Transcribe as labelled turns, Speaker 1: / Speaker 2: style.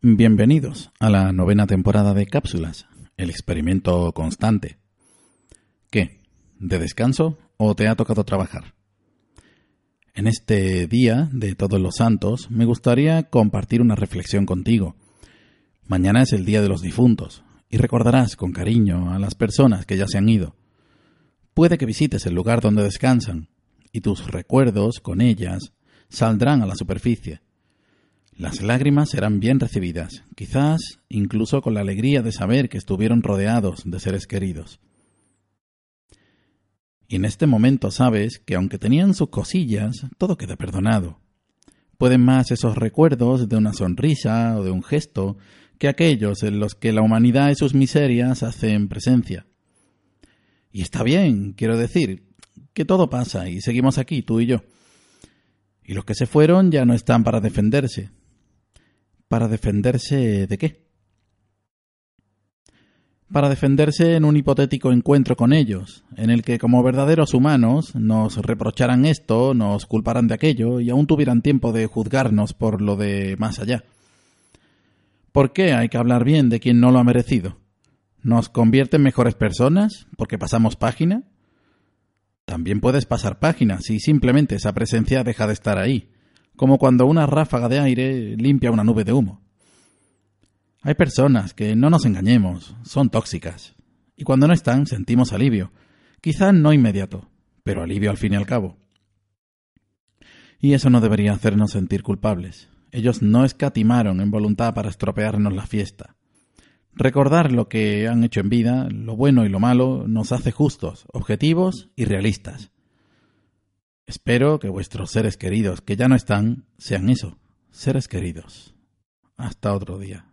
Speaker 1: Bienvenidos a la novena temporada de Cápsulas, el experimento constante. ¿Qué? ¿De descanso o te ha tocado trabajar? En este día de Todos los Santos me gustaría compartir una reflexión contigo. Mañana es el Día de los Difuntos y recordarás con cariño a las personas que ya se han ido. Puede que visites el lugar donde descansan y tus recuerdos con ellas saldrán a la superficie las lágrimas serán bien recibidas, quizás incluso con la alegría de saber que estuvieron rodeados de seres queridos. Y en este momento sabes que aunque tenían sus cosillas, todo queda perdonado. Pueden más esos recuerdos de una sonrisa o de un gesto que aquellos en los que la humanidad y sus miserias hacen presencia. Y está bien, quiero decir, que todo pasa y seguimos aquí, tú y yo. Y los que se fueron ya no están para defenderse, ¿Para defenderse de qué? Para defenderse en un hipotético encuentro con ellos, en el que como verdaderos humanos nos reprocharan esto, nos culparan de aquello y aún tuvieran tiempo de juzgarnos por lo de más allá. ¿Por qué hay que hablar bien de quien no lo ha merecido? ¿Nos convierte en mejores personas porque pasamos página? También puedes pasar página si simplemente esa presencia deja de estar ahí, como cuando una ráfaga de aire limpia una nube de humo. Hay personas que, no nos engañemos, son tóxicas, y cuando no están sentimos alivio, quizá no inmediato, pero alivio al fin y al cabo. Y eso no debería hacernos sentir culpables. Ellos no escatimaron en voluntad para estropearnos la fiesta. Recordar lo que han hecho en vida, lo bueno y lo malo, nos hace justos, objetivos y realistas. Espero que vuestros seres queridos que ya no están sean eso, seres queridos. Hasta otro día.